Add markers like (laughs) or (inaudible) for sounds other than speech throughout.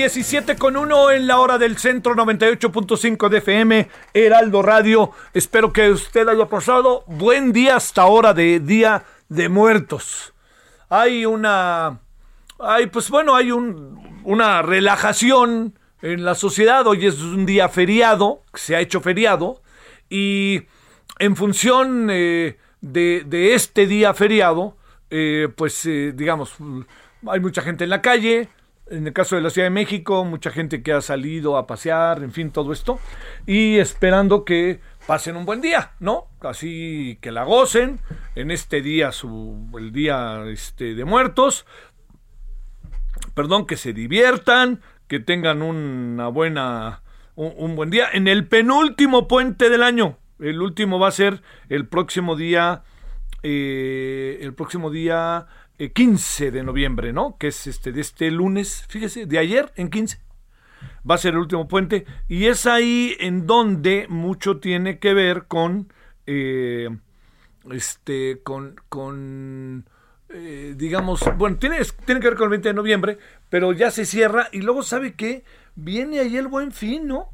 17 con 1 en la hora del centro 98.5 de FM, Heraldo Radio. Espero que usted haya pasado buen día hasta ahora de Día de Muertos. Hay una, hay pues bueno, hay un, una relajación en la sociedad. Hoy es un día feriado, se ha hecho feriado, y en función eh, de, de este día feriado, eh, pues eh, digamos, hay mucha gente en la calle, en el caso de la Ciudad de México, mucha gente que ha salido a pasear, en fin, todo esto, y esperando que pasen un buen día, ¿no? Así que la gocen en este día, su, el día este, de muertos, perdón, que se diviertan, que tengan una buena, un, buen día. En el penúltimo puente del año, el último va a ser el próximo día, eh, el próximo día 15 de noviembre, ¿no? Que es este de este lunes, fíjese, de ayer en 15. Va a ser el último puente y es ahí en donde mucho tiene que ver con eh, este con con eh, digamos, bueno, tiene, tiene que ver con el 20 de noviembre, pero ya se cierra y luego sabe que viene ahí el buen fin, ¿no?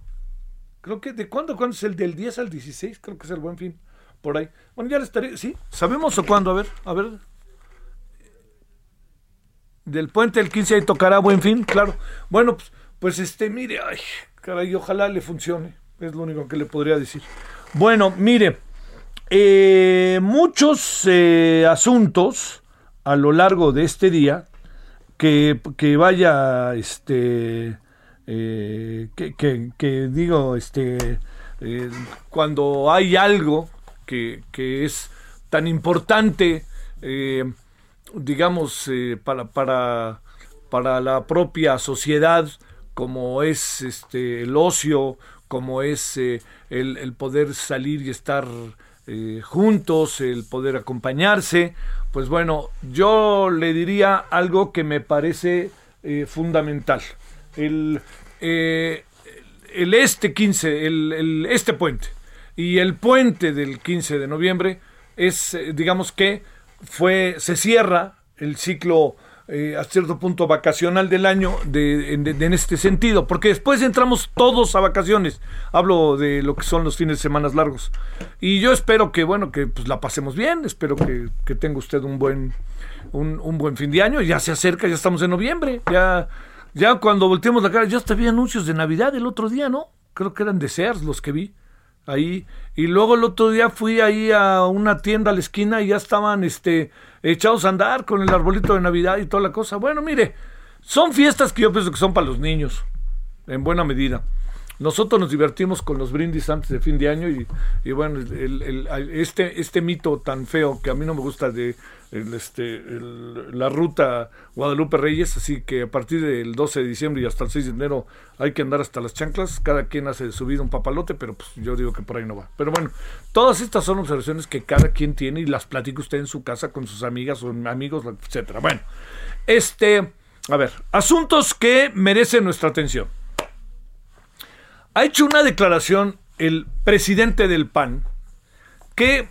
Creo que de cuándo, cuándo es el del 10 al 16, creo que es el buen fin, por ahí. Bueno, ya le estaré, ¿sí? ¿Sabemos o cuándo? A ver, a ver. Del puente del 15 ahí tocará buen fin, claro. Bueno, pues, pues este, mire, ay, caray, ojalá le funcione. Es lo único que le podría decir. Bueno, mire, eh, muchos eh, asuntos a lo largo de este día que, que vaya, este, eh, que, que, digo, este, eh, cuando hay algo que, que es tan importante, digamos, eh, para, para, para la propia sociedad, como es este, el ocio, como es eh, el, el, poder salir y estar eh, juntos, el poder acompañarse, pues bueno, yo le diría algo que me parece fundamental. El, el este 15, el, el, este puente y el puente del 15 de noviembre es, digamos que fue, se cierra el ciclo eh, a cierto punto vacacional del año de, en este sentido, porque después entramos todos a vacaciones. Hablo de lo que son los fines de semana largos. Y yo espero que, bueno, que pues, la pasemos bien, espero que, que tenga usted un buen, un, un, buen fin de año. Ya se acerca, ya estamos en noviembre, ya, ya cuando volteemos la cara, yo hasta vi anuncios de Navidad el otro día, ¿no? Creo que eran de Sears los que vi ahí. Y luego el otro día fui ahí a una tienda a la esquina y ya estaban este, echados a andar con el arbolito de Navidad y toda la cosa. Bueno, mire, son fiestas que yo pienso que son para los niños, en buena medida. Nosotros nos divertimos con los brindis antes de fin de año y, y bueno, el, este, este mito tan feo que a mí no me gusta de este, la ruta Guadalupe Reyes, así que a partir del 12 de diciembre y hasta el 6 de enero hay que andar hasta las chanclas, cada quien hace de su vida un papalote, pero pues yo digo que por ahí no va. Pero bueno, todas estas son observaciones que cada quien tiene y las platica usted en su casa con sus amigas o amigos, etcétera. Bueno, este, a ver, asuntos que merecen nuestra atención. Ha hecho una declaración el presidente del PAN que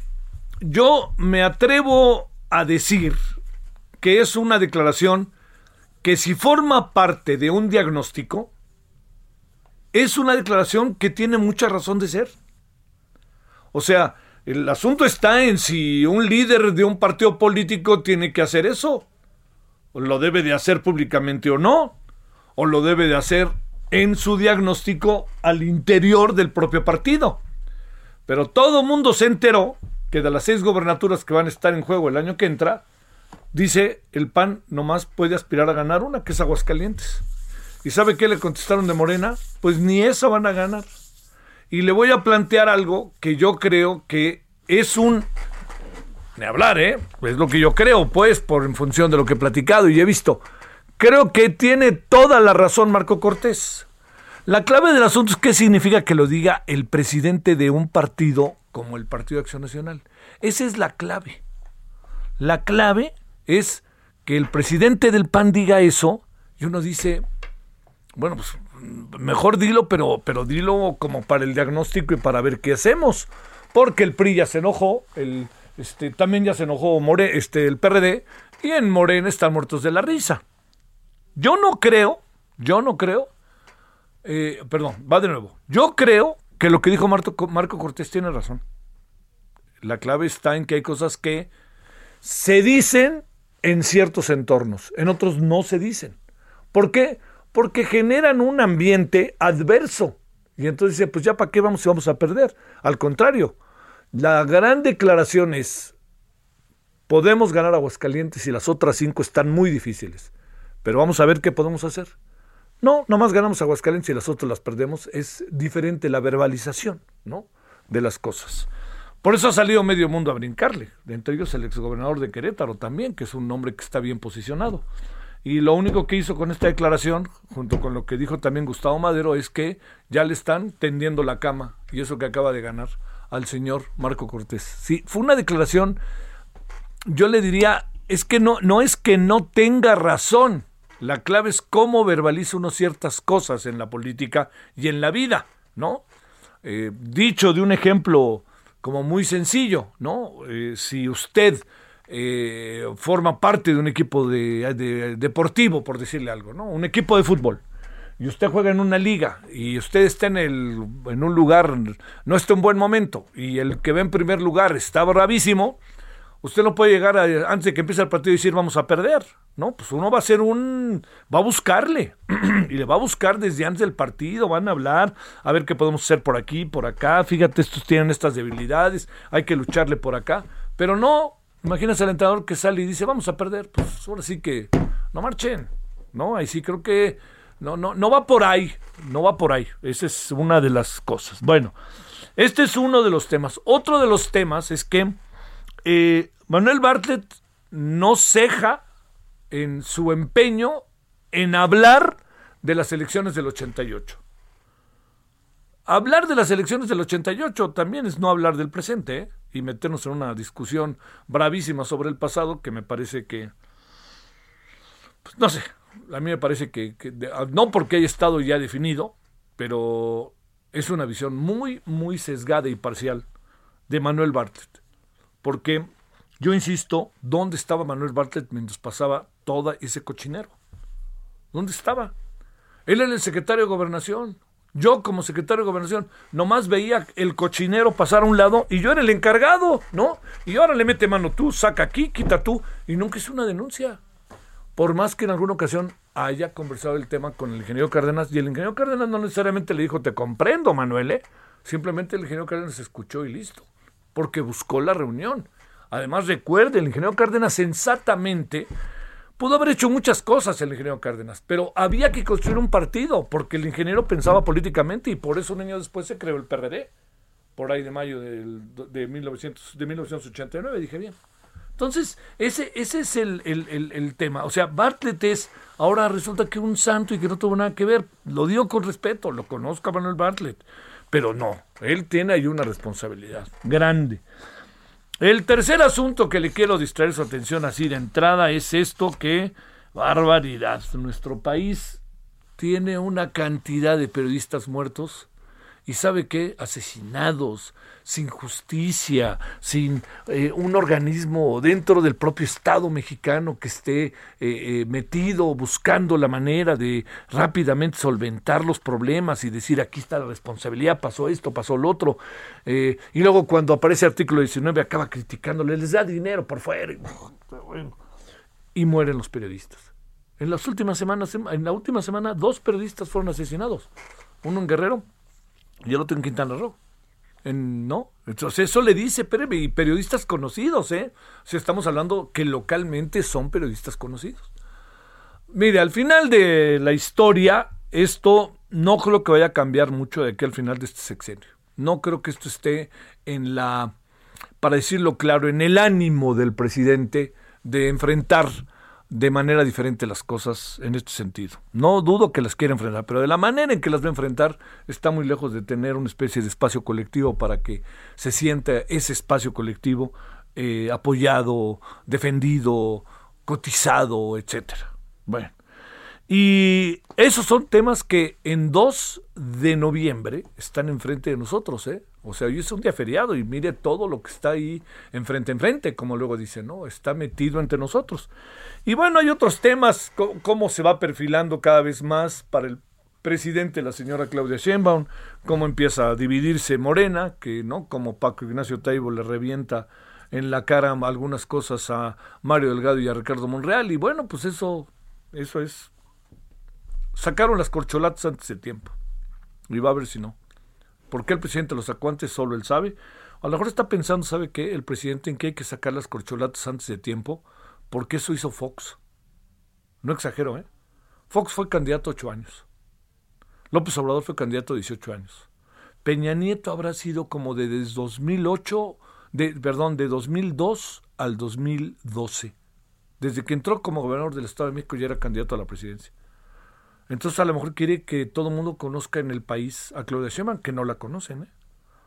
yo me atrevo a decir que es una declaración que si forma parte de un diagnóstico, es una declaración que tiene mucha razón de ser. O sea, el asunto está en si un líder de un partido político tiene que hacer eso. O lo debe de hacer públicamente o no. O lo debe de hacer en su diagnóstico al interior del propio partido. Pero todo mundo se enteró que de las seis gobernaturas que van a estar en juego el año que entra, dice el PAN nomás puede aspirar a ganar una, que es Aguascalientes. ¿Y sabe qué le contestaron de Morena? Pues ni esa van a ganar. Y le voy a plantear algo que yo creo que es un... Ni hablar, ¿eh? Es lo que yo creo, pues, por en función de lo que he platicado y he visto. Creo que tiene toda la razón Marco Cortés. La clave del asunto es qué significa que lo diga el presidente de un partido como el Partido de Acción Nacional. Esa es la clave. La clave es que el presidente del PAN diga eso y uno dice, bueno, pues mejor dilo, pero, pero dilo como para el diagnóstico y para ver qué hacemos. Porque el PRI ya se enojó, el, este, también ya se enojó More, este, el PRD, y en Morena están muertos de la risa. Yo no creo, yo no creo, eh, perdón, va de nuevo. Yo creo que lo que dijo Marco, Marco Cortés tiene razón. La clave está en que hay cosas que se dicen en ciertos entornos, en otros no se dicen. ¿Por qué? porque generan un ambiente adverso. Y entonces dice, pues ya para qué vamos si vamos a perder. Al contrario, la gran declaración es, podemos ganar Aguascalientes y las otras cinco están muy difíciles, pero vamos a ver qué podemos hacer. No, nomás ganamos Aguascalientes y las otras las perdemos. Es diferente la verbalización, ¿no? De las cosas. Por eso ha salido medio mundo a brincarle, entre ellos el exgobernador de Querétaro también, que es un hombre que está bien posicionado. Y lo único que hizo con esta declaración, junto con lo que dijo también Gustavo Madero, es que ya le están tendiendo la cama, y eso que acaba de ganar al señor Marco Cortés. Sí, fue una declaración, yo le diría, es que no, no es que no tenga razón, la clave es cómo verbaliza uno ciertas cosas en la política y en la vida, ¿no? Eh, dicho de un ejemplo como muy sencillo, ¿no? Eh, si usted eh, forma parte de un equipo de, deportivo, por decirle algo, ¿no? Un equipo de fútbol. Y usted juega en una liga y usted está en, el, en un lugar, no está en buen momento, y el que ve en primer lugar está bravísimo, usted no puede llegar antes de que empiece el partido y decir vamos a perder, ¿no? Pues uno va a hacer un, va a buscarle, (clears throat) y le va a buscar desde antes del partido, van a hablar, a ver qué podemos hacer por aquí, por acá, fíjate, estos tienen estas debilidades, hay que lucharle por acá, pero no, Imagínese al entrenador que sale y dice, vamos a perder. Pues ahora sí que no marchen. No, ahí sí creo que no, no, no va por ahí. No va por ahí. Esa es una de las cosas. Bueno, este es uno de los temas. Otro de los temas es que eh, Manuel Bartlett no ceja en su empeño en hablar de las elecciones del 88. Hablar de las elecciones del 88 también es no hablar del presente. ¿eh? y meternos en una discusión bravísima sobre el pasado que me parece que, pues, no sé, a mí me parece que, ah, no porque haya estado ya definido, pero es una visión muy, muy sesgada y parcial de Manuel Bartlett. Porque yo insisto, ¿dónde estaba Manuel Bartlett mientras pasaba todo ese cochinero? ¿Dónde estaba? Él era el secretario de gobernación. Yo como secretario de gobernación nomás veía el cochinero pasar a un lado y yo era el encargado, ¿no? Y ahora le mete mano tú, saca aquí, quita tú y nunca hizo una denuncia. Por más que en alguna ocasión haya conversado el tema con el ingeniero Cárdenas y el ingeniero Cárdenas no necesariamente le dijo te comprendo, Manuel, ¿eh? simplemente el ingeniero Cárdenas escuchó y listo, porque buscó la reunión. Además recuerde, el ingeniero Cárdenas sensatamente Pudo haber hecho muchas cosas el ingeniero Cárdenas, pero había que construir un partido, porque el ingeniero pensaba políticamente y por eso un año después se creó el PRD, por ahí de mayo de, 1900, de 1989, dije bien. Entonces, ese, ese es el, el, tema. O sea, Bartlett es, ahora resulta que un santo y que no tuvo nada que ver. Lo digo con respeto, lo conozco a Manuel Bartlett, pero no, él tiene ahí una responsabilidad grande. El tercer asunto que le quiero distraer su atención así de entrada es esto que, barbaridad, nuestro país tiene una cantidad de periodistas muertos y sabe qué, asesinados, sin justicia, sin eh, un organismo dentro del propio Estado mexicano que esté eh, eh, metido buscando la manera de rápidamente solventar los problemas y decir aquí está la responsabilidad, pasó esto, pasó lo otro. y luego cuando aparece el artículo 19 acaba criticándole, les da dinero por fuera. Y, mueren los periodistas. En las últimas semanas, en la última semana, dos periodistas fueron asesinados. Uno en Guerrero y el otro en Quintana Roo. no, entonces eso le dice, y periodistas conocidos, ¿eh? O sea, estamos hablando que localmente son periodistas conocidos. Mire, al final de la historia, esto no creo que vaya a cambiar mucho de aquí al final de este sexenio. No creo que esto esté en la, para decirlo claro, en el ánimo del presidente de enfrentar de manera diferente las cosas en este sentido. No dudo que las quiera enfrentar, pero de la manera en que las va a enfrentar está muy lejos de tener una especie de espacio colectivo para que se sienta ese espacio colectivo eh, apoyado, defendido, cotizado, etcétera. Bueno, y esos son temas que en 2 de noviembre están enfrente de nosotros, ¿eh? O sea, hoy es un día feriado y mire todo lo que está ahí enfrente, enfrente, como luego dice, ¿no? Está metido entre nosotros. Y bueno, hay otros temas, cómo se va perfilando cada vez más para el presidente, la señora Claudia Sheinbaum, cómo empieza a dividirse Morena, que, ¿no? Como Paco Ignacio Taibo le revienta en la cara algunas cosas a Mario Delgado y a Ricardo Monreal. Y bueno, pues eso, eso es. Sacaron las corcholatas antes de tiempo. Y va a ver si no. ¿Por qué el presidente lo sacó antes? Solo él sabe. A lo mejor está pensando, ¿sabe qué? El presidente en que hay que sacar las corcholatas antes de tiempo, porque eso hizo Fox. No exagero, ¿eh? Fox fue candidato ocho años. López Obrador fue candidato 18 años. Peña Nieto habrá sido como de desde 2008, de, perdón, de 2002 al 2012. Desde que entró como gobernador del Estado de México ya era candidato a la presidencia. Entonces a lo mejor quiere que todo el mundo conozca en el país a Claudia Sheinbaum, que no la conocen. ¿eh?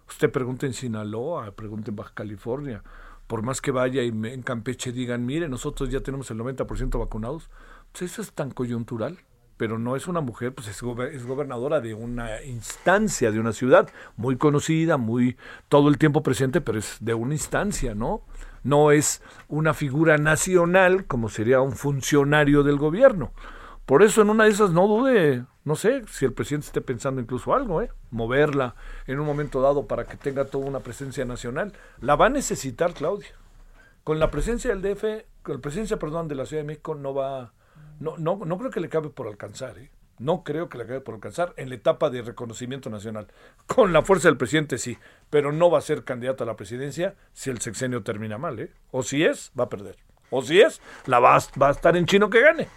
Usted pregunte en Sinaloa, pregunte en Baja California, por más que vaya y en Campeche digan, mire, nosotros ya tenemos el 90% vacunados, pues eso es tan coyuntural, pero no es una mujer, pues es, es gobernadora de una instancia, de una ciudad muy conocida, muy todo el tiempo presente, pero es de una instancia, ¿no? No es una figura nacional como sería un funcionario del gobierno. Por eso en una de esas no dude, no sé, si el presidente esté pensando incluso algo, ¿eh? moverla en un momento dado para que tenga toda una presencia nacional. La va a necesitar Claudia. Con la presencia del DF, con la presencia, perdón, de la Ciudad de México no va, no, no, no creo que le cabe por alcanzar, ¿eh? No creo que le cabe por alcanzar en la etapa de reconocimiento nacional. Con la fuerza del presidente sí, pero no va a ser candidato a la presidencia si el sexenio termina mal, ¿eh? O si es, va a perder. O si es, la va va a estar en chino que gane.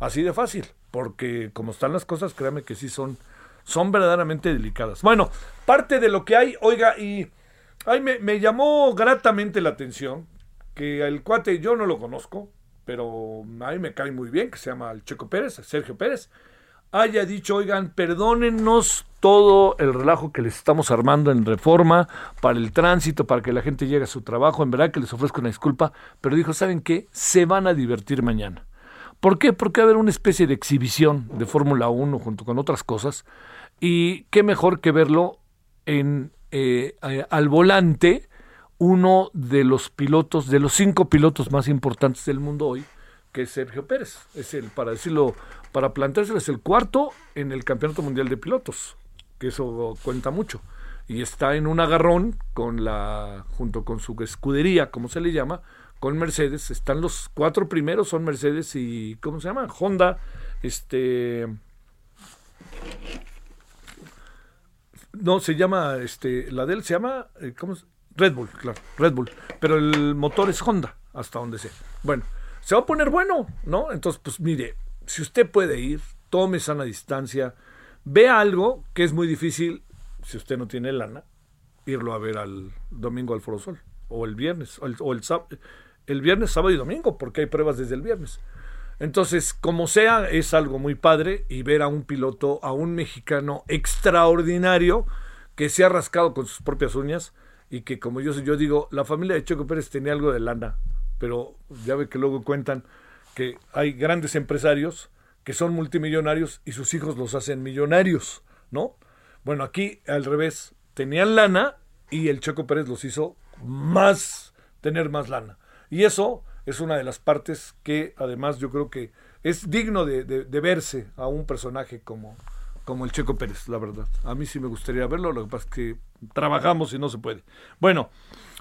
Así de fácil, porque como están las cosas, créame que sí son, son verdaderamente delicadas. Bueno, parte de lo que hay, oiga, y ay, me, me llamó gratamente la atención que el cuate yo no lo conozco, pero a mí me cae muy bien, que se llama el Checo Pérez, Sergio Pérez, haya dicho, oigan, perdónennos todo el relajo que les estamos armando en reforma para el tránsito, para que la gente llegue a su trabajo, en verdad que les ofrezco una disculpa, pero dijo, ¿saben qué? Se van a divertir mañana. ¿Por qué? Porque va a haber una especie de exhibición de Fórmula 1 junto con otras cosas. Y qué mejor que verlo eh, eh, al volante uno de los pilotos, de los cinco pilotos más importantes del mundo hoy, que es Sergio Pérez. Es el, para decirlo, para planteárselo, es el cuarto en el Campeonato Mundial de Pilotos, que eso cuenta mucho. Y está en un agarrón con la, junto con su escudería, como se le llama, con Mercedes. Están los cuatro primeros, son Mercedes y, ¿cómo se llama? Honda, este... No, se llama, este, la de él se llama, eh, ¿cómo es? Red Bull, claro, Red Bull. Pero el motor es Honda, hasta donde sé. Bueno, se va a poner bueno, ¿no? Entonces, pues mire, si usted puede ir, tome sana distancia, vea algo que es muy difícil, si usted no tiene lana, irlo a ver al domingo al Foro Sol, o el viernes, o el, o el sábado el viernes, sábado y domingo, porque hay pruebas desde el viernes. Entonces, como sea, es algo muy padre y ver a un piloto, a un mexicano extraordinario que se ha rascado con sus propias uñas y que, como yo, yo digo, la familia de Choco Pérez tenía algo de lana, pero ya ve que luego cuentan que hay grandes empresarios que son multimillonarios y sus hijos los hacen millonarios, ¿no? Bueno, aquí al revés, tenían lana y el Checo Pérez los hizo más, tener más lana. Y eso es una de las partes que además yo creo que es digno de, verse a un personaje como, como el Checo Pérez, la verdad. A mí sí me gustaría verlo, lo que pasa es que trabajamos y no se puede. Bueno,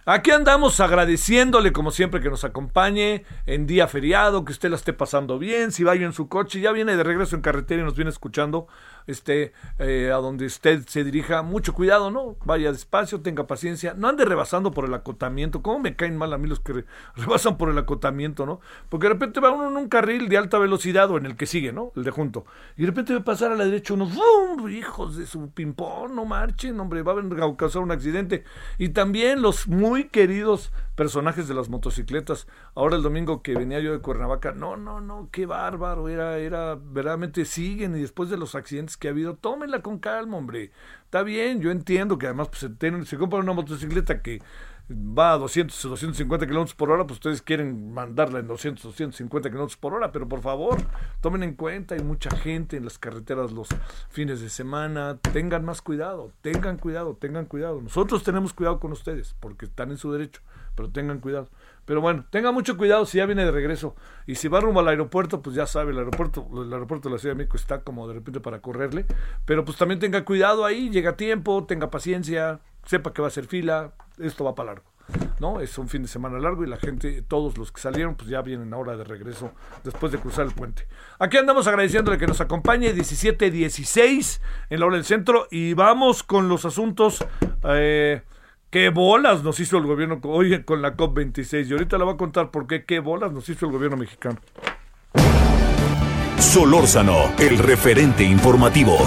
Aquí andamos agradeciéndole como siempre que nos acompañe en día feriado, que usted la esté pasando bien, si va en su coche, ya viene de regreso en carretera y nos viene escuchando, este, eh, a donde usted se dirija, mucho cuidado, ¿no? Vaya despacio, tenga paciencia, no ande rebasando por el acotamiento, ¿cómo me caen mal a mí los que (laughs) rebasan por el acotamiento, ¿no? Porque de repente va uno en un carril de alta velocidad o en el que sigue, ¿no? El de junto, y de repente ve pasar a la derecha unos, ¡bum! Hijos de su pimpón, no marchen, hombre, va a causar un accidente. Y también los muy queridos personajes de las motocicletas. Ahora el domingo que venía yo de Cuernavaca, no, no, no, qué bárbaro, era, era, verdaderamente siguen y después de los accidentes que ha habido, tómenla con calma, hombre. Está bien, yo entiendo que además pues, se, se compra una motocicleta que va a 200 o 250 kilómetros por hora, pues ustedes quieren mandarla en 200 o 250 kilómetros por hora, pero por favor, tomen en cuenta, hay mucha gente en las carreteras los fines de semana, tengan más cuidado, tengan cuidado, tengan cuidado. Nosotros tenemos cuidado con ustedes, porque están en su derecho, pero tengan cuidado. Pero bueno, tenga mucho cuidado si ya viene de regreso. Y si va rumbo al aeropuerto, pues ya sabe, el aeropuerto, el aeropuerto de la Ciudad de México está como de repente para correrle. Pero pues también tenga cuidado ahí, llega a tiempo, tenga paciencia, sepa que va a ser fila, esto va para largo. ¿no? Es un fin de semana largo y la gente, todos los que salieron, pues ya vienen ahora de regreso después de cruzar el puente. Aquí andamos agradeciéndole que nos acompañe 17-16 en la hora del centro y vamos con los asuntos. Eh, ¿Qué bolas nos hizo el gobierno hoy con la COP26? Y ahorita le voy a contar por qué, qué bolas nos hizo el gobierno mexicano. Solórzano, el referente informativo.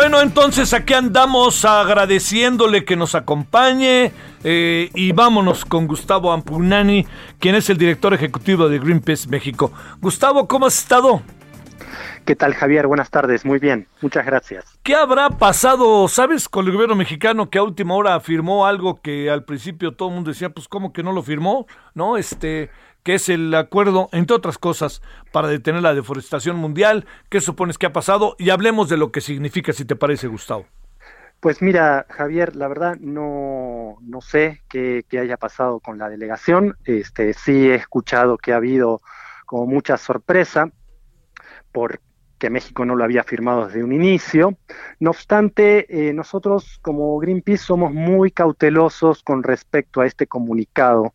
Bueno, entonces aquí andamos agradeciéndole que nos acompañe eh, y vámonos con Gustavo Ampunani, quien es el director ejecutivo de Greenpeace México. Gustavo, ¿cómo has estado? ¿Qué tal, Javier? Buenas tardes. Muy bien. Muchas gracias. ¿Qué habrá pasado, sabes, con el gobierno mexicano que a última hora afirmó algo que al principio todo el mundo decía, pues, ¿cómo que no lo firmó? ¿No? Este, que es el acuerdo, entre otras cosas, para detener la deforestación mundial. ¿Qué supones que ha pasado? Y hablemos de lo que significa, si te parece, Gustavo. Pues mira, Javier, la verdad no, no sé qué, qué haya pasado con la delegación. Este, sí he escuchado que ha habido como mucha sorpresa por que México no lo había firmado desde un inicio. No obstante, eh, nosotros como Greenpeace somos muy cautelosos con respecto a este comunicado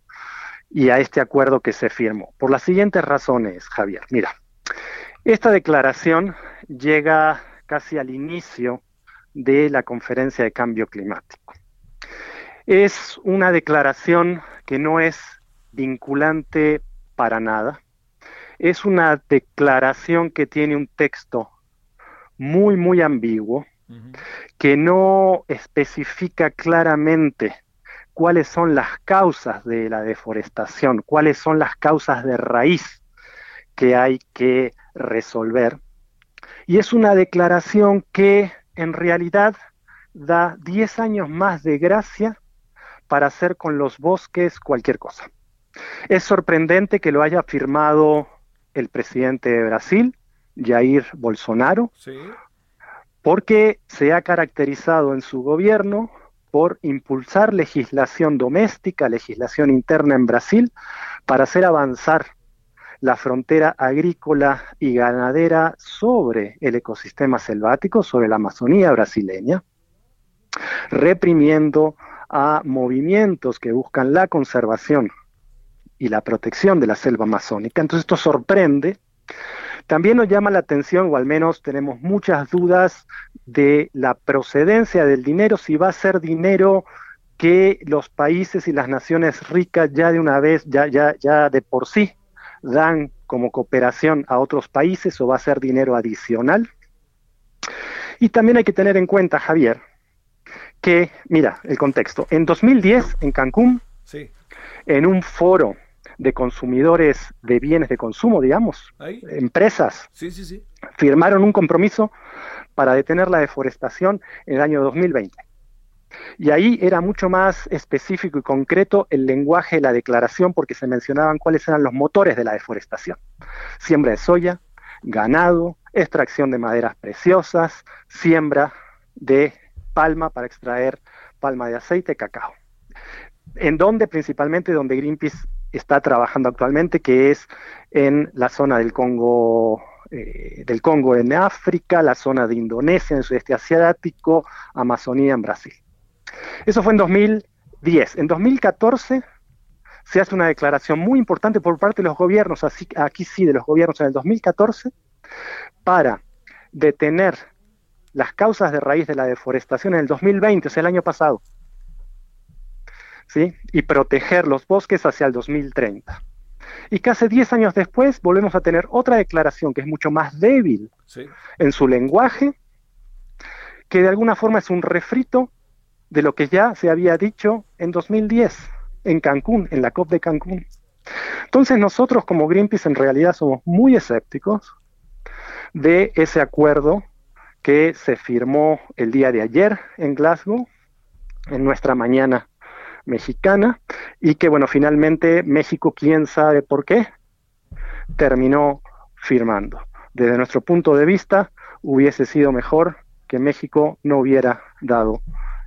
y a este acuerdo que se firmó. Por las siguientes razones, Javier. Mira, esta declaración llega casi al inicio de la conferencia de cambio climático. Es una declaración que no es vinculante para nada, es una declaración que tiene un texto muy, muy ambiguo, que no especifica claramente cuáles son las causas de la deforestación, cuáles son las causas de raíz que hay que resolver. Y es una declaración que en realidad da 10 años más de gracia para hacer con los bosques cualquier cosa. Es sorprendente que lo haya firmado el presidente de Brasil, Jair Bolsonaro, porque se ha caracterizado en su gobierno por impulsar legislación doméstica, legislación interna en Brasil, para hacer avanzar la frontera agrícola y ganadera sobre el ecosistema selvático, sobre la Amazonía brasileña, reprimiendo a movimientos que buscan la conservación y la protección de la selva amazónica. Entonces esto sorprende. También nos llama la atención, o al menos tenemos muchas dudas de la procedencia del dinero, si va a ser dinero que los países y las naciones ricas ya de una vez, ya, ya, ya de por sí, dan como cooperación a otros países o va a ser dinero adicional. Y también hay que tener en cuenta, Javier, que, mira, el contexto, en 2010 en Cancún, sí. en un foro de consumidores de bienes de consumo, digamos, empresas, firmaron un compromiso para detener la deforestación en el año 2020. Y ahí era mucho más específico y concreto el lenguaje de la declaración porque se mencionaban cuáles eran los motores de la deforestación. Siembra de soya, ganado, extracción de maderas preciosas, siembra de palma para extraer palma de aceite, cacao. En donde principalmente donde Greenpeace está trabajando actualmente, que es en la zona del Congo, eh, del Congo en África, la zona de Indonesia en el sudeste asiático, Amazonía en Brasil. Eso fue en 2010. En 2014 se hace una declaración muy importante por parte de los gobiernos, así, aquí sí, de los gobiernos en el 2014, para detener las causas de raíz de la deforestación en el 2020, o el año pasado, ¿sí? y proteger los bosques hacia el 2030. Y casi 10 años después volvemos a tener otra declaración que es mucho más débil en su lenguaje, que de alguna forma es un refrito de lo que ya se había dicho en 2010 en Cancún, en la COP de Cancún. Entonces nosotros como Greenpeace en realidad somos muy escépticos de ese acuerdo que se firmó el día de ayer en Glasgow, en nuestra mañana mexicana, y que bueno, finalmente México, quién sabe por qué, terminó firmando. Desde nuestro punto de vista, hubiese sido mejor que México no hubiera dado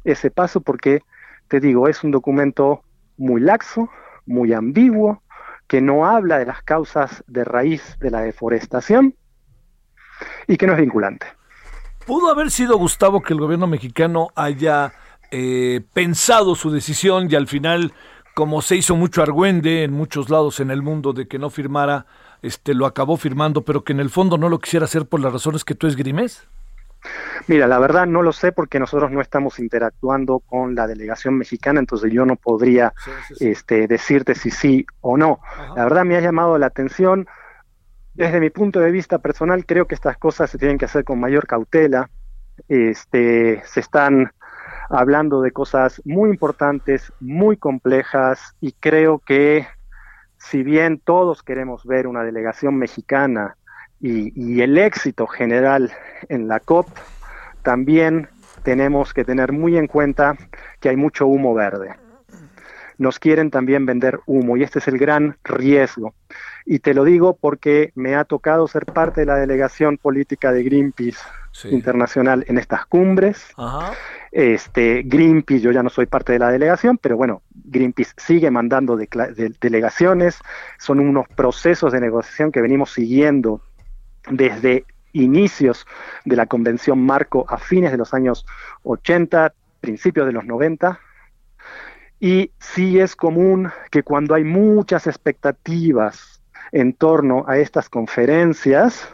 ese paso porque, te digo, es un documento muy laxo, muy ambiguo, que no habla de las causas de raíz de la deforestación y que no es vinculante. ¿Pudo haber sido, Gustavo, que el gobierno mexicano haya eh, pensado su decisión y al final, como se hizo mucho argüende en muchos lados en el mundo de que no firmara, este, lo acabó firmando, pero que en el fondo no lo quisiera hacer por las razones que tú esgrimes? Mira, la verdad no lo sé porque nosotros no estamos interactuando con la delegación mexicana, entonces yo no podría Este, decirte si sí o no. La verdad me ha llamado la atención. Desde mi punto de vista personal, creo que estas cosas se tienen que hacer con mayor cautela. Este, se están hablando de cosas muy importantes, muy complejas, y creo que si bien todos queremos ver una delegación mexicana y, el éxito general en la COP, también tenemos que tener muy en cuenta que hay mucho humo verde. Nos quieren también vender humo y este es el gran riesgo. Y te lo digo porque me ha tocado ser parte de la delegación política de Greenpeace internacional en estas cumbres. Este Greenpeace, yo ya no soy parte de la delegación, pero bueno, Greenpeace sigue mandando delegaciones. Son unos procesos de negociación que venimos siguiendo desde inicios de la Convención Marco a fines de los años 80, principios de los 90. Y sí es común que cuando hay muchas expectativas en torno a estas conferencias,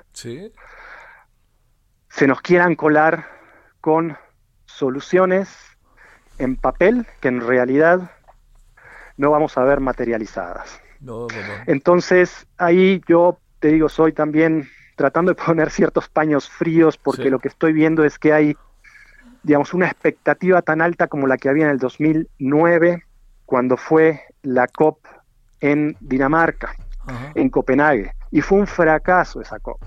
se nos quieran colar con soluciones en papel que en realidad no vamos a ver materializadas. Entonces, ahí yo te digo, soy también tratando de poner ciertos paños fríos porque lo que estoy viendo es que hay, digamos, una expectativa tan alta como la que había en el 2009 cuando fue la COP en Dinamarca, en Copenhague, y fue un fracaso esa COP.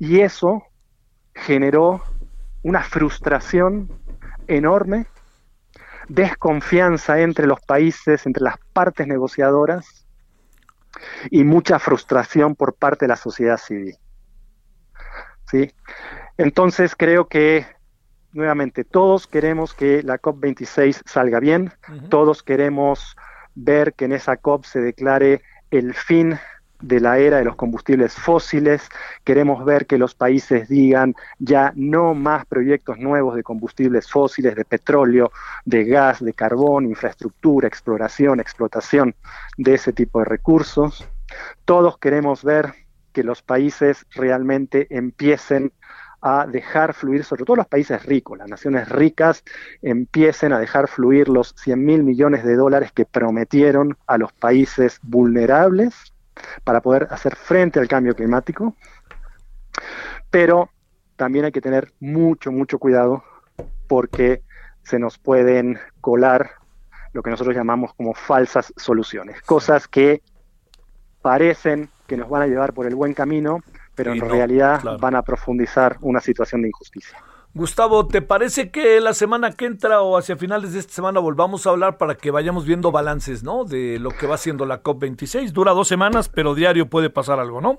Y eso generó una frustración enorme, desconfianza entre los países, entre las partes negociadoras y mucha frustración por parte de la sociedad civil. ¿sí? Entonces creo que nuevamente todos queremos que la COP26 salga bien, todos queremos ver que en esa COP se declare el fin de la era de los combustibles fósiles, queremos ver que los países digan ya no más proyectos nuevos de combustibles fósiles, de petróleo, de gas, de carbón, infraestructura, exploración, explotación de ese tipo de recursos. Todos queremos ver que los países realmente empiecen a dejar fluir, sobre todo los países ricos, las naciones ricas, empiecen a dejar fluir los 100 mil millones de dólares que prometieron a los países vulnerables para poder hacer frente al cambio climático. Pero también hay que tener mucho, mucho cuidado porque se nos pueden colar lo que nosotros llamamos como falsas soluciones, cosas que parecen que nos van a llevar por el buen camino, pero en realidad van a profundizar una situación de injusticia. Gustavo, ¿te parece que la semana que entra o hacia finales de esta semana volvamos a hablar para que vayamos viendo balances, ¿no? De lo que va haciendo la COP26. Dura dos semanas, pero diario puede pasar algo, ¿no?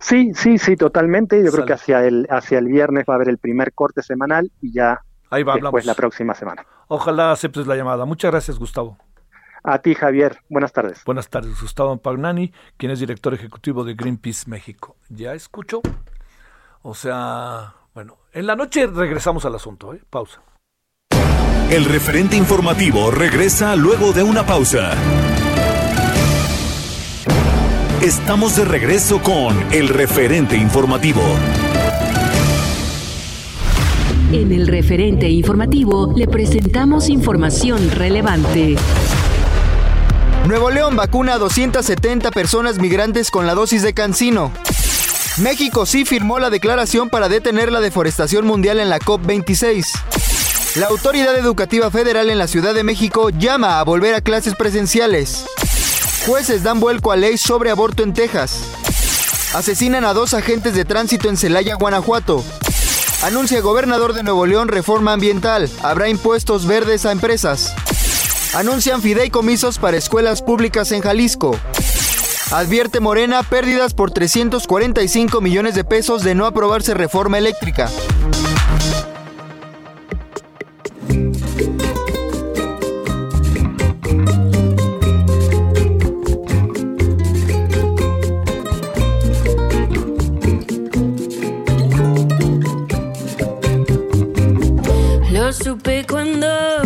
Sí, sí, sí, totalmente. Yo creo que hacia el, hacia el viernes va a haber el primer corte semanal y ya Ahí va, después la próxima semana. Ojalá aceptes la llamada. Muchas gracias, Gustavo. A ti, Javier. Buenas tardes. Buenas tardes, Gustavo Pagnani, quien es director ejecutivo de Greenpeace México. ¿Ya escucho? O sea, bueno, en la noche regresamos al asunto, ¿eh? Pausa. El referente informativo regresa luego de una pausa. Estamos de regreso con el referente informativo. En el referente informativo le presentamos información relevante. Nuevo León vacuna a 270 personas migrantes con la dosis de Cancino. México sí firmó la declaración para detener la deforestación mundial en la COP26. La Autoridad Educativa Federal en la Ciudad de México llama a volver a clases presenciales. Jueces dan vuelco a ley sobre aborto en Texas. Asesinan a dos agentes de tránsito en Celaya, Guanajuato. Anuncia gobernador de Nuevo León reforma ambiental. Habrá impuestos verdes a empresas. Anuncian fideicomisos para escuelas públicas en Jalisco. Advierte Morena pérdidas por 345 millones de pesos de no aprobarse reforma eléctrica. Lo supe cuando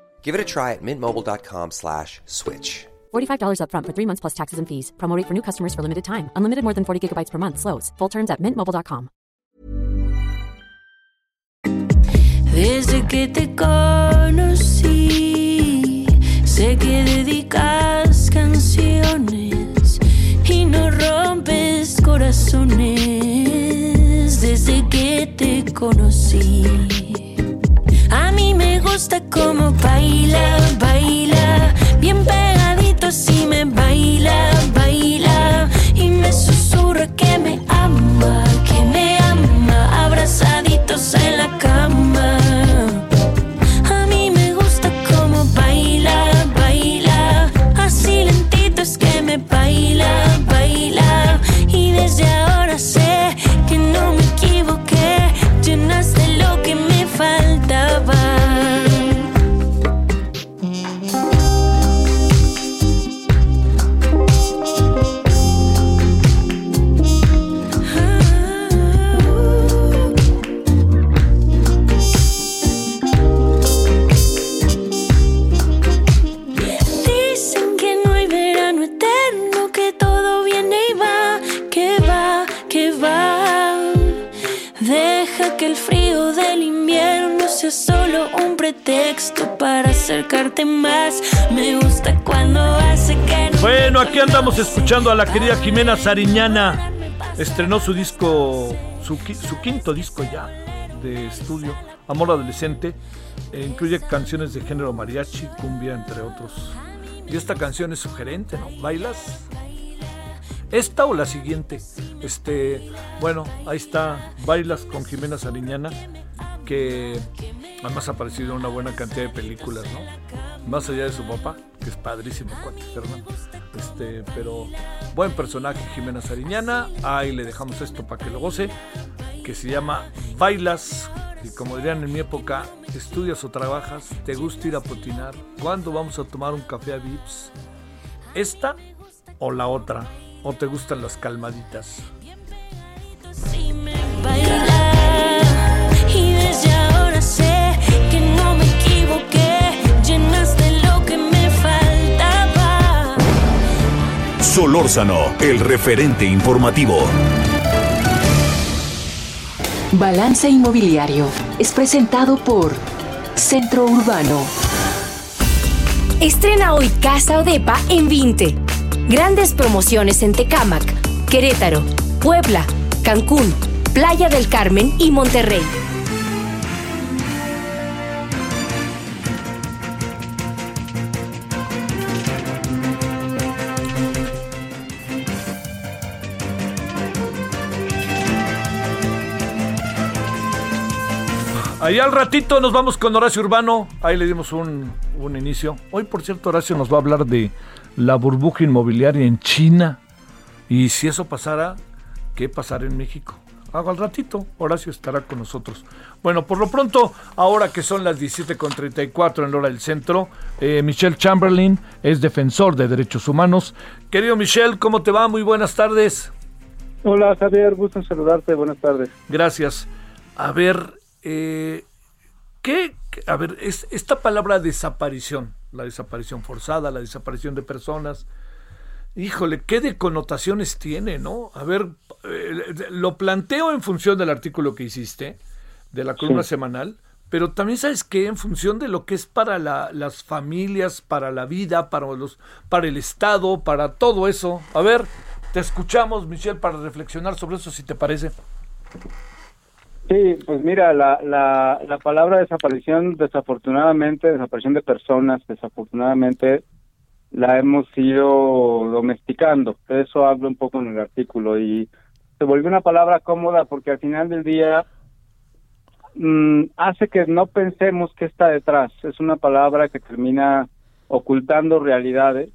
Give it a try at mintmobile.com slash switch. $45 upfront for three months plus taxes and fees. Promote rate for new customers for limited time. Unlimited more than 40 gigabytes per month. Slows. Full terms at mintmobile.com. Desde que te conocí, sé que dedicas canciones y no rompes corazones. Desde que te conocí, a mí me gusta como baila, escuchando a la querida Jimena Sariñana. Estrenó su disco, su, qui- su quinto disco ya de estudio, Amor Adolescente. Eh, incluye canciones de género mariachi, cumbia, entre otros. Y esta canción es sugerente, ¿no? ¿Bailas? ¿Esta o la siguiente? Este, bueno, ahí está, Bailas con Jimena Sariñana, que además ha aparecido en una buena cantidad de películas, ¿no? Más allá de su papá, que es padrísimo, cuate Fernando. Este, pero buen personaje Jimena Sariñana. Ahí le dejamos esto para que lo goce, que se llama Bailas. Y como dirían en mi época, estudias o trabajas, te gusta ir a potinar. ¿Cuándo vamos a tomar un café a Vips? ¿Esta o la otra? ¿O te gustan las calmaditas? Solórzano, el referente informativo. Balance Inmobiliario es presentado por Centro Urbano. Estrena hoy Casa Odepa en 20. Grandes promociones en Tecámac, Querétaro, Puebla, Cancún, Playa del Carmen y Monterrey. Ahí al ratito nos vamos con Horacio Urbano. Ahí le dimos un, un inicio. Hoy, por cierto, Horacio nos va a hablar de la burbuja inmobiliaria en China. Y si eso pasara, ¿qué pasará en México? Hago al ratito, Horacio estará con nosotros. Bueno, por lo pronto, ahora que son las 17.34 en la hora del centro, eh, Michelle Chamberlain es defensor de derechos humanos. Querido Michelle, ¿cómo te va? Muy buenas tardes. Hola Javier, gusto en saludarte, buenas tardes. Gracias. A ver, eh, ¿qué? A ver, es, esta palabra desaparición, la desaparición forzada, la desaparición de personas, híjole, ¿qué de connotaciones tiene, no? A ver, eh, lo planteo en función del artículo que hiciste, de la columna Sí. semanal, pero también sabes que en función de lo que es para la- las familias, para la vida, para los, para el Estado, para todo eso. A ver, te escuchamos, Michelle, para reflexionar sobre eso, si te parece. Sí, pues mira, la, la, la palabra desaparición, desafortunadamente, desaparición de personas, desafortunadamente, la hemos ido domesticando. Eso hablo un poco en el artículo y se volvió una palabra cómoda porque al final del día mm, hace que no pensemos qué está detrás. Es una palabra que termina ocultando realidades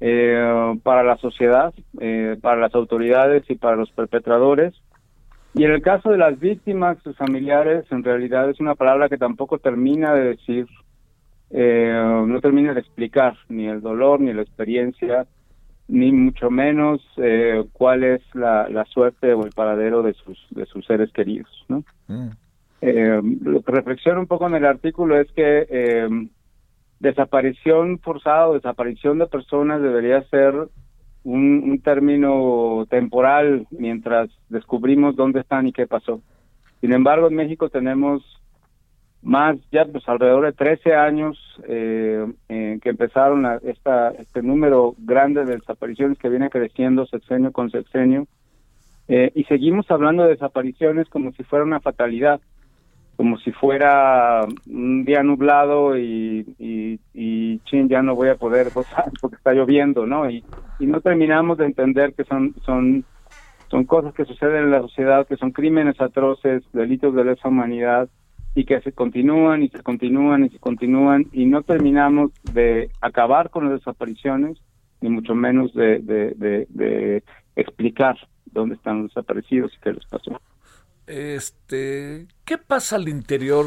eh, para la sociedad, eh, para las autoridades y para los perpetradores. Y en el caso de las víctimas, sus familiares, en realidad es una palabra que tampoco termina de decir, eh, no termina de explicar ni el dolor, ni la experiencia, ni mucho menos eh, cuál es la, la suerte o el paradero de sus, de sus seres queridos, ¿no? Eh, lo que reflexiono un poco en el artículo es que eh, desaparición forzada o desaparición de personas debería ser un, término temporal mientras descubrimos dónde están y qué pasó. Sin embargo, en México tenemos más, ya pues alrededor de 13 años eh, eh, que empezaron a- esta, este número grande de desapariciones que viene creciendo sexenio con sexenio. Eh, y seguimos hablando de desapariciones como si fuera una fatalidad, como si fuera un día nublado y, y, chin, ya no voy a poder gozar (laughs) porque está lloviendo, ¿no? Y, y no terminamos de entender que son, son, son cosas que suceden en la sociedad, que son crímenes atroces, delitos de lesa humanidad y que se continúan y se continúan y se continúan y no terminamos de acabar con las desapariciones ni mucho menos de, de, de, de explicar dónde están los desaparecidos y qué les pasó. Este, ¿qué pasa al interior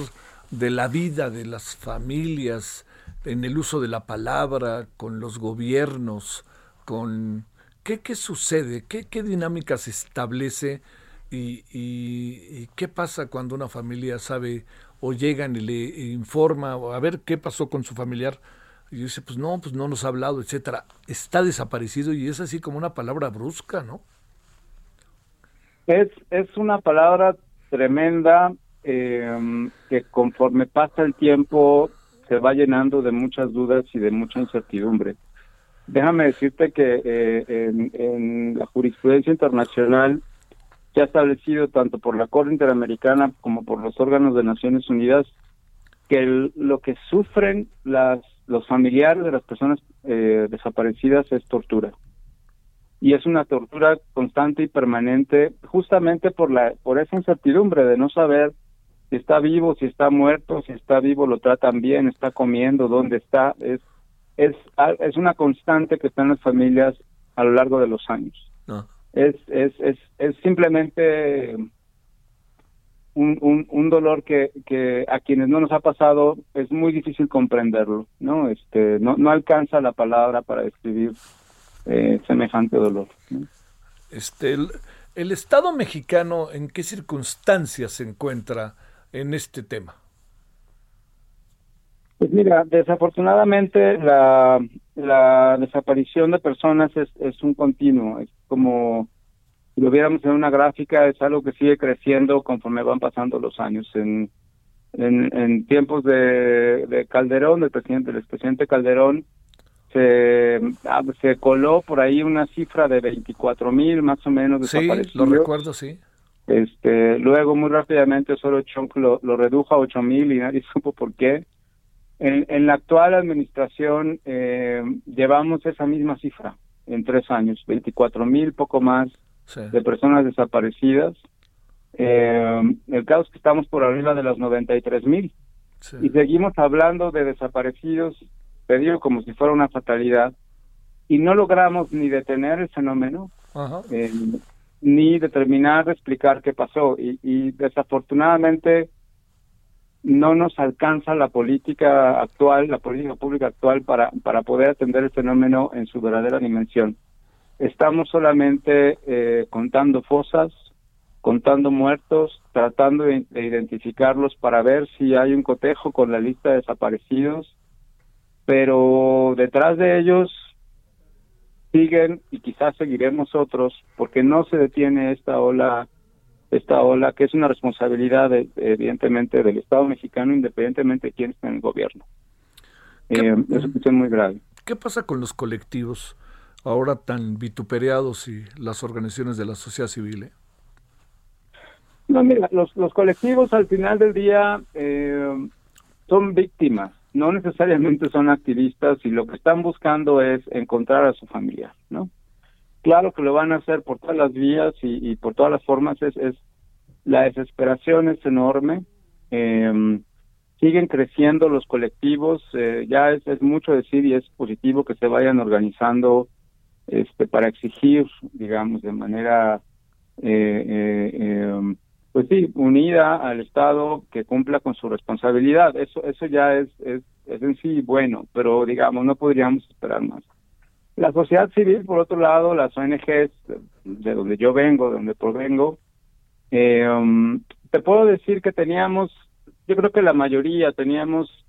de la vida de las familias en el uso de la palabra, con los gobiernos, con qué, qué sucede, qué, qué dinámica se establece y, y- y qué pasa cuando una familia sabe o llegan y le informa o a ver qué pasó con su familiar y dice pues no, pues no nos ha hablado, etcétera, está desaparecido y es así como una palabra brusca, ¿no? Es, es una palabra tremenda eh, que conforme pasa el tiempo se va llenando de muchas dudas y de mucha incertidumbre. Déjame decirte que eh, en, la jurisprudencia internacional se ha establecido tanto por la Corte Interamericana como por los órganos de Naciones Unidas que lo que sufren las, los familiares de las personas eh, desaparecidas es tortura y es una tortura constante y permanente justamente por la por esa incertidumbre de no saber si está vivo, si está muerto, si está vivo lo tratan bien, está comiendo, dónde está, es es a- es una constante que está en las familias a lo largo de los años. Ah. Es es es es simplemente un, un, un dolor que, que a quienes no nos ha pasado es muy difícil comprenderlo, ¿no? Este no no alcanza la palabra para describir eh, semejante dolor. ¿no? Este, el, el Estado mexicano, ¿en qué circunstancias se encuentra en este tema? Pues mira, desafortunadamente la la desaparición de personas es, es un continuo, es como si lo viéramos en una gráfica, es algo que sigue creciendo conforme van pasando los años. En, en, en tiempos de, de Calderón, del presidente, del expresidente Calderón, se, ah, se coló por ahí una cifra de 24 mil más o menos Sí, lo recuerdo, sí. Este, luego muy rápidamente solo Trump lo, lo redujo a 8 mil y nadie (laughs) supo por qué. En, en la actual administración eh, llevamos esa misma cifra en tres años, 24 mil, poco más Sí. de personas desaparecidas. Eh, el caso es que estamos por arriba de los 93 mil Sí. y seguimos hablando de desaparecidos, digo como si fuera una fatalidad, y no logramos ni detener el fenómeno, Ajá. eh, ni determinar de explicar qué pasó. Y, y desafortunadamente no nos alcanza la política actual, la política pública actual para, para poder atender el fenómeno en su verdadera dimensión. Estamos solamente eh, contando fosas, contando muertos, tratando de, de identificarlos para ver si hay un cotejo con la lista de desaparecidos, pero detrás de ellos siguen y quizás seguiremos otros porque no se detiene esta ola esta ola que es una responsabilidad de- evidentemente del Estado mexicano independientemente de quién esté en el gobierno ¿Qué- Eh, es una cuestión muy grave ¿Qué pasa con los colectivos ahora tan vituperiados y las organizaciones de la sociedad civil? eh? No, mira, los, los colectivos al final del día eh, son víctimas, no necesariamente son activistas y lo que están buscando es encontrar a su familiar, ¿no? Claro que lo van a hacer por todas las vías y, por todas las formas, es, es la desesperación es enorme, eh, siguen creciendo los colectivos, eh, ya es, es mucho decir y es positivo que se vayan organizando este para exigir, digamos, de manera eh, eh, eh, pues sí, unida al Estado que cumpla con su responsabilidad. Eso eso ya es, es, es en sí bueno, pero digamos, no podríamos esperar más. La sociedad civil, por otro lado, las ONGs, de donde yo vengo, de donde provengo, eh, um, te puedo decir que teníamos, yo creo que la mayoría teníamos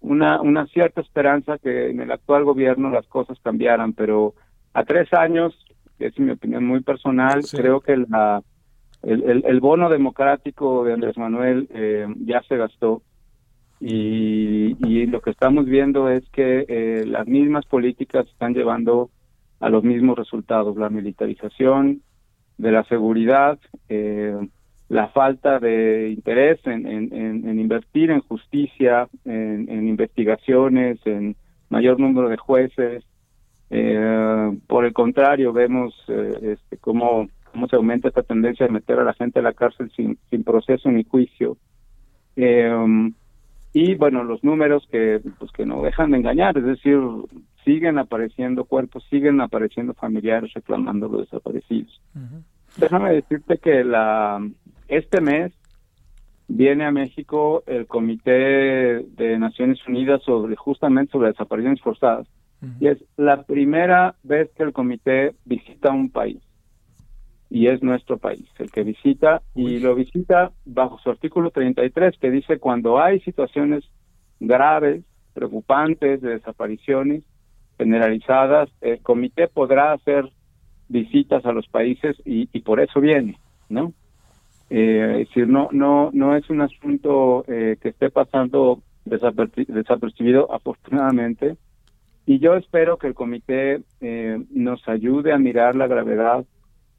una, una cierta esperanza que en el actual gobierno las cosas cambiaran, pero a tres años, que es mi opinión muy personal, Sí. creo que la, el, el, bono democrático de Andrés Manuel eh, ya se gastó y, y lo que estamos viendo es que eh, las mismas políticas están llevando a los mismos resultados, la militarización de la seguridad, eh, la falta de interés en, en, en- invertir en justicia, en, en investigaciones, en mayor número de jueces. Eh, por el contrario, vemos eh, este, cómo, cómo se aumenta esta tendencia de meter a la gente a la cárcel sin, sin proceso ni juicio. Eh, y bueno, los números que pues que no dejan de engañar, es decir, siguen apareciendo cuerpos, siguen apareciendo familiares reclamando los desaparecidos. Déjame decirte que la este mes viene a México el Comité de Naciones Unidas sobre justamente sobre desapariciones forzadas y es la primera vez que el comité visita un país y es nuestro país el que visita y lo visita bajo su artículo 33 que dice cuando hay situaciones graves, preocupantes de desapariciones generalizadas, el comité podrá hacer visitas a los países y, y por eso viene, ¿no? Eh, es decir, no, no, no es un asunto eh, que esté pasando desaperci- desapercibido, afortunadamente. Y yo espero que el comité eh, nos ayude a mirar la gravedad,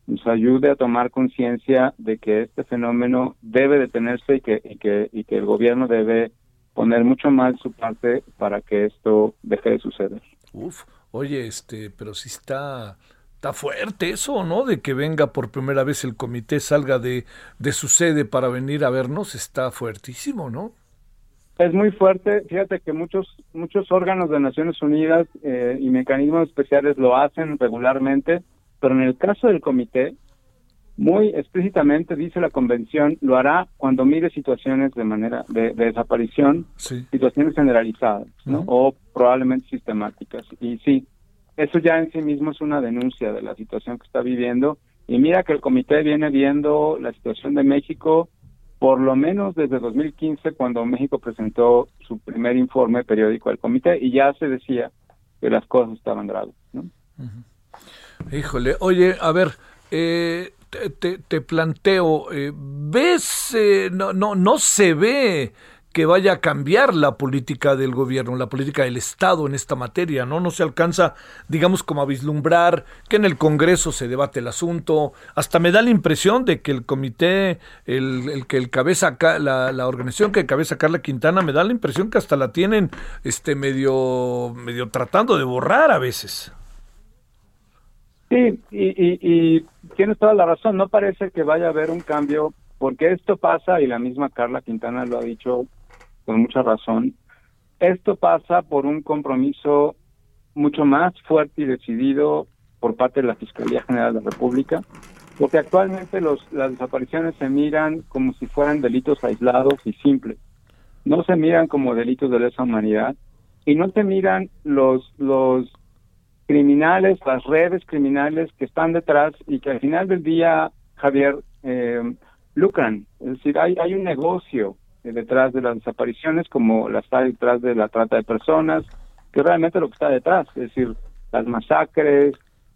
nos ayude a tomar conciencia de que este fenómeno debe detenerse y que, y que, y que el gobierno debe poner mucho más su parte para que esto deje de suceder. Uf, oye, este, pero si está, está fuerte eso, ¿no? De que venga por primera vez el comité, salga de, de su sede para venir a vernos, está fuertísimo, ¿no? Es muy fuerte. Fíjate que muchos muchos órganos de Naciones Unidas eh, y mecanismos especiales lo hacen regularmente, pero en el caso del comité, muy explícitamente dice la convención, lo hará cuando mire situaciones de manera de, de desaparición, Sí. situaciones generalizadas, ¿no? O probablemente sistemáticas. Y sí, eso ya en sí mismo es una denuncia de la situación que está viviendo. Y mira que el comité viene viendo la situación de México por lo menos desde 2015, cuando México presentó su primer informe periódico al comité, y ya se decía que que las cosas estaban graves. ¿no? Híjole, oye, a ver, eh, te, te, te planteo, eh, ¿ves? eh, no, no, no se ve que vaya a cambiar la política del gobierno, la política del Estado en esta materia, ¿no? No se alcanza, digamos, como a vislumbrar que en el Congreso se debate el asunto. Hasta me da la impresión de que el comité, el, el que el cabeza, ca- la, la organización que cabeza Carla Quintana, me da la impresión que hasta la tienen este medio, medio tratando de borrar a veces. Sí, y, y, y tienes toda la razón, no parece que vaya a haber un cambio, porque esto pasa, y la misma Carla Quintana lo ha dicho con mucha razón, esto pasa por un compromiso mucho más fuerte y decidido por parte de la Fiscalía General de la República, porque actualmente los, las desapariciones se miran como si fueran delitos aislados y simples, no se miran como delitos de lesa humanidad y no se miran los los criminales, las redes criminales que están detrás y que al final del día, Javier, eh, lucran. Es decir, hay, hay un negocio eh, detrás de las desapariciones como la está detrás de la trata de personas, que es realmente lo que está detrás, es decir, las masacres,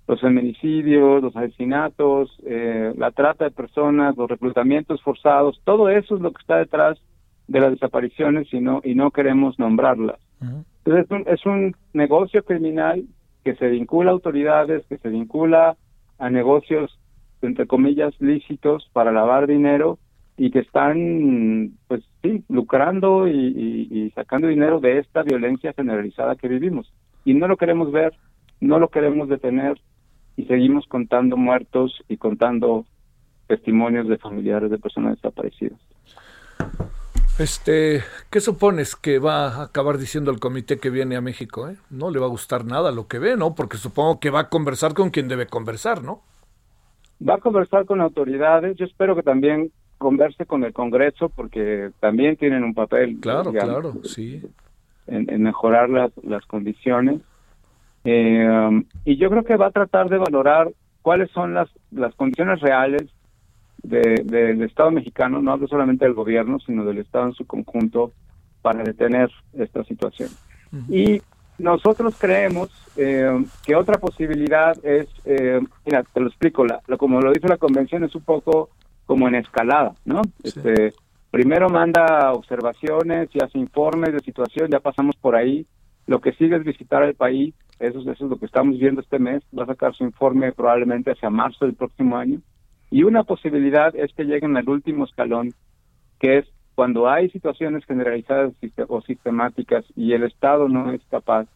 los feminicidios, los asesinatos, eh, la trata de personas, los reclutamientos forzados, todo eso es lo que está detrás de las desapariciones y no, y no queremos nombrarlas. Entonces es un, es un negocio criminal que se vincula a autoridades, que se vincula a negocios, entre comillas, lícitos para lavar dinero y que están, pues sí, lucrando y, y- sacando dinero de esta violencia generalizada que vivimos. Y no lo queremos ver, no lo queremos detener y seguimos contando muertos y contando testimonios de familiares de personas desaparecidas. Este, ¿qué supones que va a acabar diciendo el comité que viene a México? eh? No le va a gustar nada lo que ve, ¿no? Porque supongo que va a conversar con quien debe conversar, ¿no? Va a conversar con autoridades, yo espero que también converse con el Congreso porque también tienen un papel Claro, digamos, claro, sí. en, en mejorar las, las condiciones. Eh, y yo creo que va a tratar de valorar cuáles son las, las condiciones reales de- del Estado mexicano, no hablo solamente del gobierno, sino del Estado en su conjunto, para detener esta situación. Y nosotros creemos eh, que otra posibilidad es, eh, mira, te lo explico, la, lo- como lo dice la convención, es un poco como en escalada, ¿no? Este, primero manda observaciones y hace informes de situación, ya pasamos por ahí. Lo que sigue es visitar el país, eso, es- eso es lo que estamos viendo este mes, va a sacar su informe probablemente hacia marzo del próximo año. Y una posibilidad es que lleguen al último escalón, que es cuando hay situaciones generalizadas o sistemáticas y el Estado no es capaz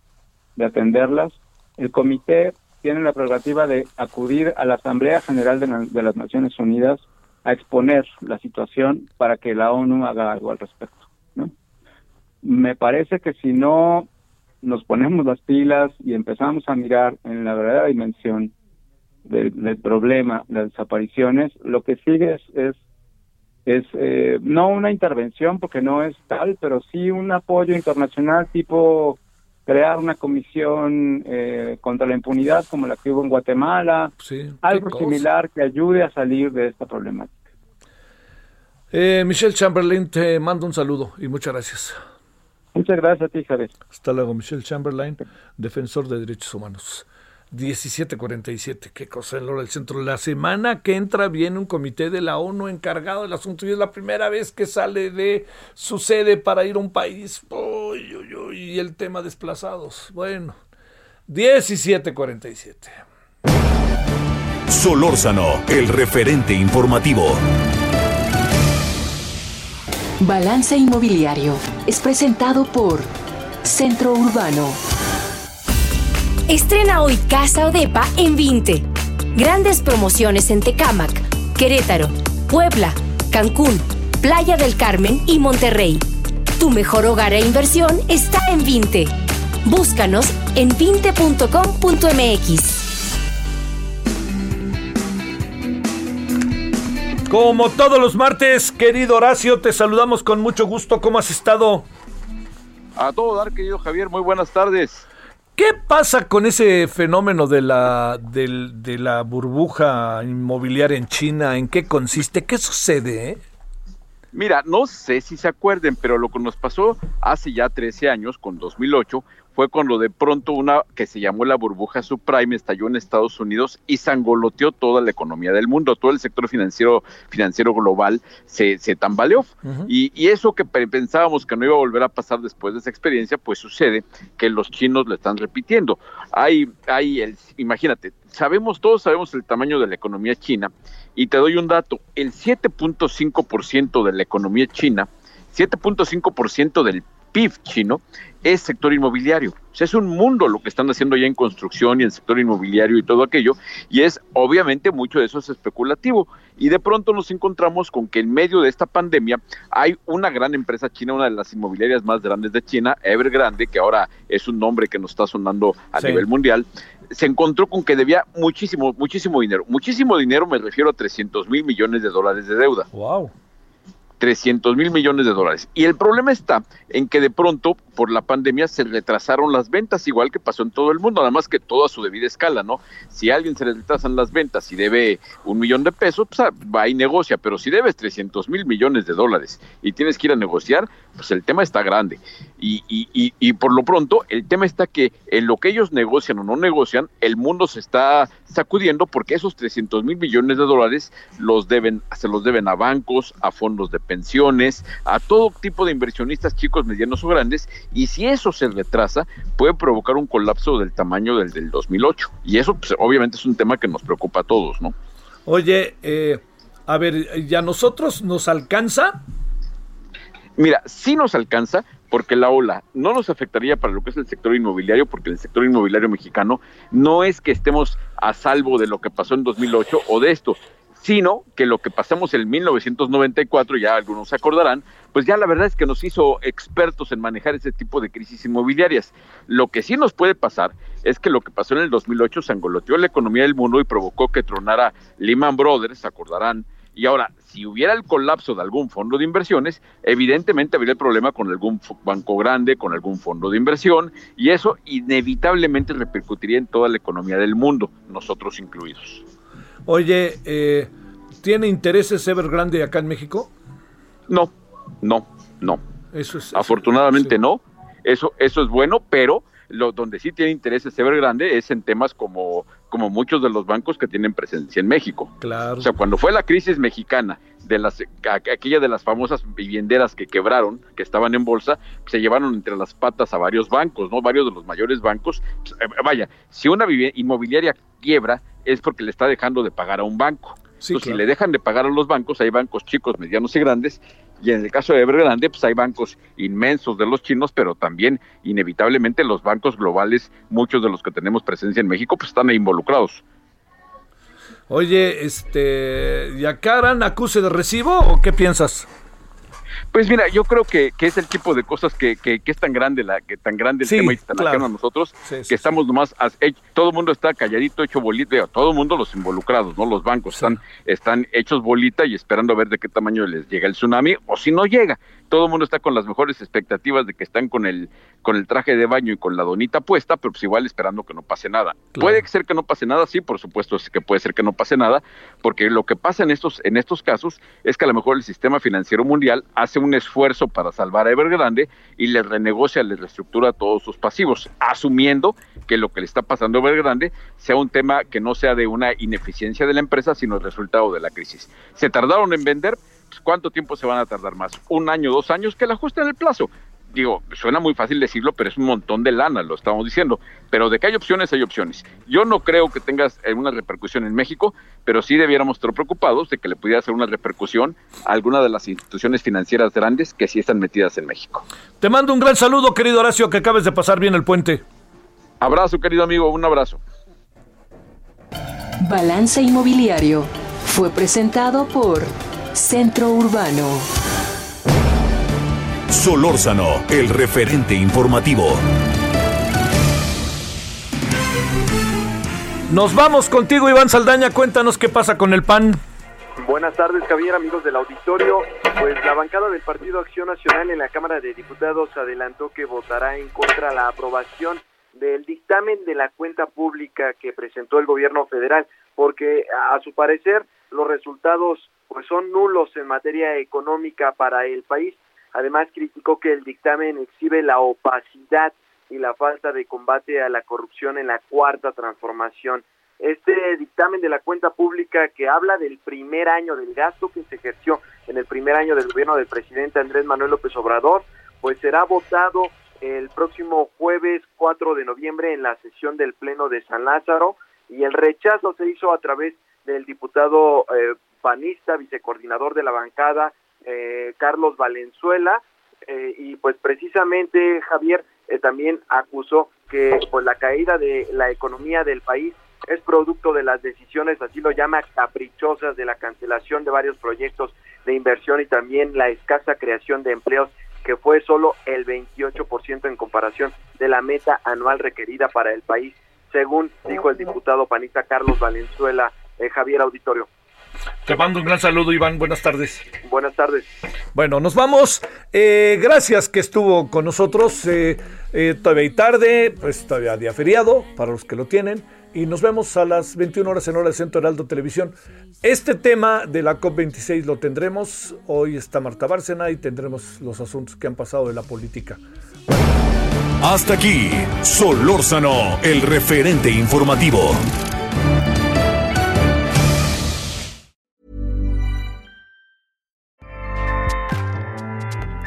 de atenderlas, el comité tiene la prerrogativa de acudir a la Asamblea General de, na- de las Naciones Unidas a exponer la situación para que la ONU haga algo al respecto. Me parece que si no nos ponemos las pilas y empezamos a mirar en la verdadera dimensión del, del problema, las desapariciones, lo que sigue es, es, es, eh, no una intervención porque no es tal, pero sí un apoyo internacional tipo crear una comisión eh, contra la impunidad como la que hubo en Guatemala, Sí, algo cosa. similar que ayude a salir de esta problemática. Eh, Michelle Chamberlain, te mando un saludo y muchas gracias. Muchas gracias a ti, Javier. Hasta luego, Michelle Chamberlain, defensor de derechos humanos. 1747, qué cosa en la hora del centro. La semana que entra viene un comité de la ONU encargado del asunto y es la primera vez que sale de su sede para ir a un país. Uy, uy, uy, y el tema desplazados. Bueno, 1747. Solórzano, el referente informativo. Balance Inmobiliario es presentado por Centro Urbano. Estrena hoy Casa Odepa en 20. Grandes promociones en Tecámac, Querétaro, Puebla, Cancún, Playa del Carmen y Monterrey. Tu mejor hogar e inversión está en 20. Búscanos en 20.com.mx. Como todos los martes, querido Horacio, te saludamos con mucho gusto. ¿Cómo has estado? A todo dar, querido Javier, muy buenas tardes. ¿Qué pasa con ese fenómeno de la, del- de la burbuja inmobiliaria en China? ¿En qué consiste? ¿Qué sucede? eh? Mira, no sé si se acuerden, pero lo que nos pasó hace ya 13 años, con 2008, fue cuando de pronto una que se llamó la burbuja subprime estalló en Estados Unidos y zangoloteó toda la economía del mundo, todo el sector financiero financiero global se, se tambaleó. y, y, eso que pensábamos que no iba a volver a pasar después de esa experiencia, pues sucede que los chinos lo están repitiendo. Hay, hay el, imagínate, sabemos, todos sabemos el tamaño de la economía china y te doy un dato, el 7.5% de la economía china, 7.5% del PIB chino es sector inmobiliario. O sea, es un mundo lo que están haciendo ya en construcción y en sector inmobiliario y todo aquello, y es obviamente mucho de eso es especulativo. Y de pronto nos encontramos con que en medio de esta pandemia hay una gran empresa china, una de las inmobiliarias más grandes de China, Evergrande, que ahora es un nombre que nos está sonando a nivel mundial, se encontró con que debía muchísimo, muchísimo dinero. Muchísimo dinero me refiero a 300 mil millones de dólares de deuda. Wow. 300 mil millones de dólares. Y el problema está en que de pronto, por la pandemia, se retrasaron las ventas, igual que pasó en todo el mundo, además que todo a su debida escala, ¿no? Si a alguien se le retrasan las ventas y debe un millón de pesos, pues ah, va y negocia, pero si debes 300 mil millones de dólares y tienes que ir a negociar, pues el tema está grande. Y, y, y, y por lo pronto, el tema está que en lo que ellos negocian o no negocian, el mundo se está sacudiendo porque esos 300 mil millones de dólares los deben, se los deben a bancos, a fondos de pensiones, a todo tipo de inversionistas chicos, medianos o grandes, y si eso se retrasa, puede provocar un colapso del tamaño del del 2008. Y eso, pues, obviamente, es un tema que nos preocupa a todos, ¿no? Oye, eh, a ver, ¿ya nosotros nos alcanza? Mira, sí nos alcanza, porque la ola no nos afectaría para lo que es el sector inmobiliario, porque el sector inmobiliario mexicano no es que estemos a salvo de lo que pasó en 2008 o de esto, sino que lo que pasamos en 1994, ya algunos se acordarán, pues ya la verdad es que nos hizo expertos en manejar ese tipo de crisis inmobiliarias. Lo que sí nos puede pasar es que lo que pasó en el 2008 se angoloteó la economía del mundo y provocó que tronara Lehman Brothers, se acordarán, y ahora, si hubiera el colapso de algún fondo de inversiones, evidentemente habría el problema con algún banco grande, con algún fondo de inversión, y eso inevitablemente repercutiría en toda la economía del mundo, nosotros incluidos. Oye, eh, ¿tiene intereses Evergrande acá en México? No, no, no. Eso es. Afortunadamente no. Eso, eso es bueno, pero lo, donde sí tiene intereses Evergrande es en temas como, como muchos de los bancos que tienen presencia en México. Claro. O sea, cuando fue la crisis mexicana, de las aquella de las famosas vivienderas que quebraron, que estaban en bolsa, se llevaron entre las patas a varios bancos, ¿no? Varios de los mayores bancos. Pues, eh, vaya, si una inmobiliaria quiebra es porque le está dejando de pagar a un banco. Sí, Entonces, claro. si le dejan de pagar a los bancos, hay bancos chicos, medianos y grandes, y en el caso de Evergrande, pues hay bancos inmensos de los chinos, pero también inevitablemente los bancos globales, muchos de los que tenemos presencia en México, pues están involucrados. Oye, este, ¿y acuse de recibo o qué piensas? Pues mira, yo creo que, que es el tipo de cosas que, que, que es tan grande la que tan grande el Sí, tema y tan claro. a nosotros Sí, sí, que estamos nomás hecho- todo el mundo está calladito hecho bolita, todo el mundo los involucrados, no los bancos están están hechos bolita y esperando a ver de qué tamaño les llega el tsunami o si no llega. Todo el mundo está con las mejores expectativas de que están con el con el traje de baño y con la donita puesta, pero pues igual esperando que no pase nada. Claro. Puede ser que no pase nada, sí, por supuesto es que puede ser que no pase nada, porque lo que pasa en estos en estos casos es que a lo mejor el sistema financiero mundial hace un esfuerzo para salvar a Evergrande y le renegocia, le reestructura todos sus pasivos, asumiendo que lo que le está pasando a Evergrande sea un tema que no sea de una ineficiencia de la empresa, sino el resultado de la crisis. Se tardaron en vender, ¿cuánto tiempo se van a tardar más? ¿Un año, dos años? Que le ajusten el plazo. Digo, suena muy fácil decirlo, pero es un montón de lana, lo estamos diciendo. Pero de que hay opciones, hay opciones. Yo no creo que tengas eh, una repercusión en México, pero sí debiéramos estar preocupados de que le pudiera hacer una repercusión a alguna de las instituciones financieras grandes que sí están metidas en México. Te mando un gran saludo, querido Horacio, que acabes de pasar bien el puente. Abrazo, querido amigo, un abrazo. Balance Inmobiliario fue presentado por Centro Urbano. Solórzano, el referente informativo. Nos vamos contigo, Iván Saldaña. Cuéntanos qué pasa con el PAN. Buenas tardes, Javier, amigos del auditorio. Pues la bancada del Partido Acción Nacional en la Cámara de Diputados adelantó que votará en contra la aprobación del dictamen de la cuenta pública que presentó el gobierno federal, porque a su parecer los resultados pues son nulos en materia económica para el país. Además criticó que el dictamen exhibe la opacidad y la falta de combate a la corrupción en la cuarta transformación. Este dictamen de la cuenta pública que habla del primer año del gasto que se ejerció en el primer año del gobierno del presidente Andrés Manuel López Obrador, pues será votado el próximo jueves 4 de noviembre en la sesión del Pleno de San Lázaro y el rechazo se hizo a través del diputado eh, panista, vicecoordinador de la bancada, eh, Carlos Valenzuela, eh, y pues precisamente Javier también acusó que pues la caída de la economía del país es producto de las decisiones, así lo llama, caprichosas de la cancelación de varios proyectos de inversión y también la escasa creación de empleos que fue solo el 28% en comparación de la meta anual requerida para el país, según dijo el diputado panista Carlos Valenzuela, eh, Javier Auditorio. Te mando un gran saludo, Iván. Buenas tardes. Buenas tardes. Bueno, nos vamos. Eh, gracias que estuvo con nosotros. Eh, todavía hay tarde, pues todavía día feriado para los que lo tienen. Y nos vemos a las 21 horas en hora del Centro Heraldo Televisión. Este tema de la COP26 lo tendremos. Hoy está Marta Bárcena y tendremos los asuntos que han pasado de la política. Hasta aquí, Solórzano, el referente informativo.